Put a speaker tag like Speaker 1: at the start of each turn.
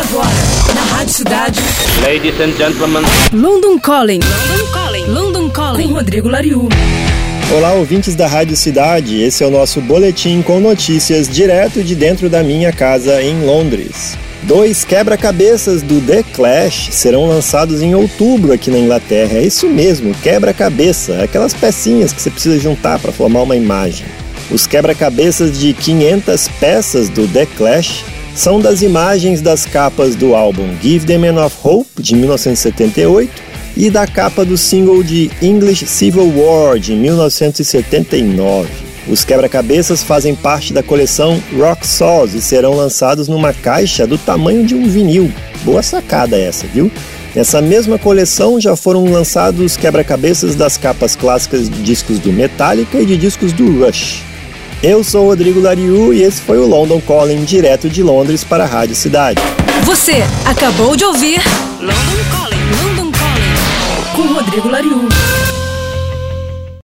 Speaker 1: Agora, na Rádio Cidade.
Speaker 2: Ladies and gentlemen.
Speaker 1: London Calling. London Calling. London Calling. Com Rodrigo Lariu.
Speaker 3: Olá, ouvintes da Rádio Cidade. Esse é o nosso boletim com notícias direto de dentro da minha casa em Londres. Dois quebra-cabeças do The Clash serão lançados em outubro aqui na Inglaterra. É isso mesmo, quebra-cabeça, aquelas pecinhas que você precisa juntar para formar uma imagem. Os quebra-cabeças de 500 peças do The Clash são das imagens das capas do álbum Give the Man of Hope de 1978 e da capa do single de English Civil War de 1979. Os quebra-cabeças fazem parte da coleção Rock Sauce e serão lançados numa caixa do tamanho de um vinil. Boa sacada essa, viu? Nessa mesma coleção já foram lançados quebra-cabeças das capas clássicas de discos do Metallica e de discos do Rush. Eu sou o Rodrigo Lariu e esse foi o London Calling direto de Londres para a Rádio Cidade.
Speaker 1: Você acabou de ouvir London Calling, London Calling com Rodrigo Lariu.